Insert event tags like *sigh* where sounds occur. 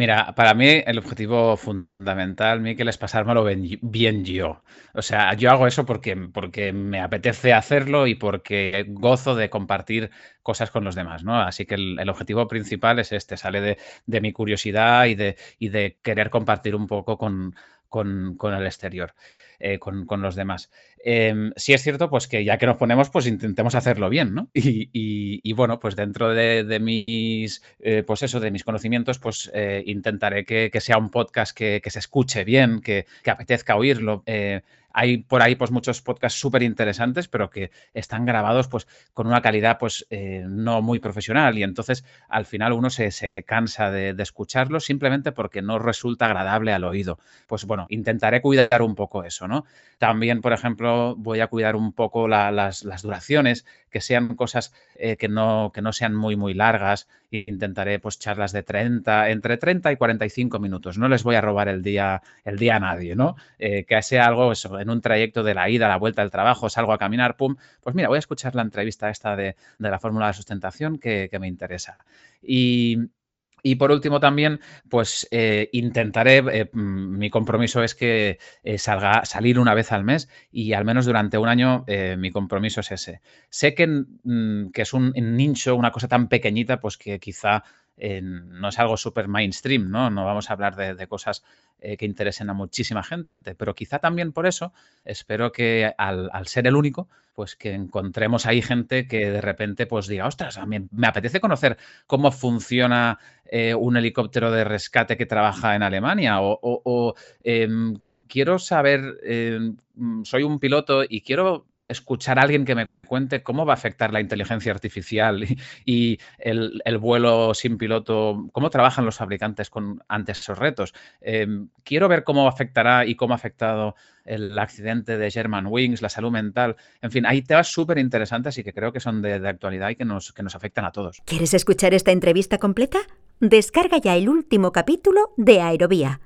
Mira, para mí el objetivo fundamental, Miquel, es pasármelo bien, yo. O sea, yo hago eso porque, porque me apetece hacerlo y porque gozo de compartir cosas con los demás, ¿no? Así que el, objetivo principal es este, sale de, de mi curiosidad y de, y de, querer compartir un poco con, con, con el exterior. Eh, con, los demás. Eh, sí es cierto, pues que ya que nos ponemos, pues intentemos hacerlo bien, ¿no? Y, bueno, pues dentro de, mis, eh, pues eso, de mis conocimientos, pues eh, intentaré que, sea un podcast que, se escuche bien, que, que apetezca oírlo. Hay por ahí pues muchos podcasts súper interesantes, pero que están grabados pues con una calidad pues eh, no muy profesional y entonces al final uno se, cansa de, de escucharlo simplemente porque no resulta agradable al oído. Pues bueno, intentaré cuidar un poco eso, ¿no? También, por ejemplo, voy a cuidar un poco las, duraciones, que sean cosas eh, que, no, que no sean muy, muy largas. Intentaré pues charlas de 30, entre 30 y 45 minutos. No les voy a robar el día, el día a nadie, ¿no? Eh, que sea algo, eso, en un trayecto de la ida, la vuelta del trabajo, salgo a caminar, pum, pues mira, voy a escuchar la entrevista esta de, la fórmula de sustentación que, me interesa. Y, y por último también, pues eh, intentaré, eh, mm, mi compromiso es que eh, salga, salir una vez al mes y al menos durante un año mi compromiso es ese. Sé que, mm, que es un nicho, una cosa tan pequeñita, pues que quizá no es algo súper mainstream, ¿no? No vamos a hablar de, cosas que interesen a muchísima gente, pero quizá también por eso espero que al, al, ser el único, pues que encontremos ahí gente que de repente pues diga, ostras, a mí me apetece conocer cómo funciona eh, un helicóptero de rescate que trabaja en Alemania o, em, quiero saber, em, soy un piloto y quiero escuchar a alguien que me cuente cómo va a afectar la inteligencia artificial *laughs* y, el, vuelo sin piloto, cómo trabajan los fabricantes con, ante esos retos. Em, quiero ver cómo afectará y cómo ha afectado el accidente de German Wings, la salud mental. En fin, hay temas súper interesantes y que creo que son de, de actualidad y que nos, que nos afectan a todos. ¿Quieres escuchar esta entrevista completa? Descarga ya el último capítulo de Aerovía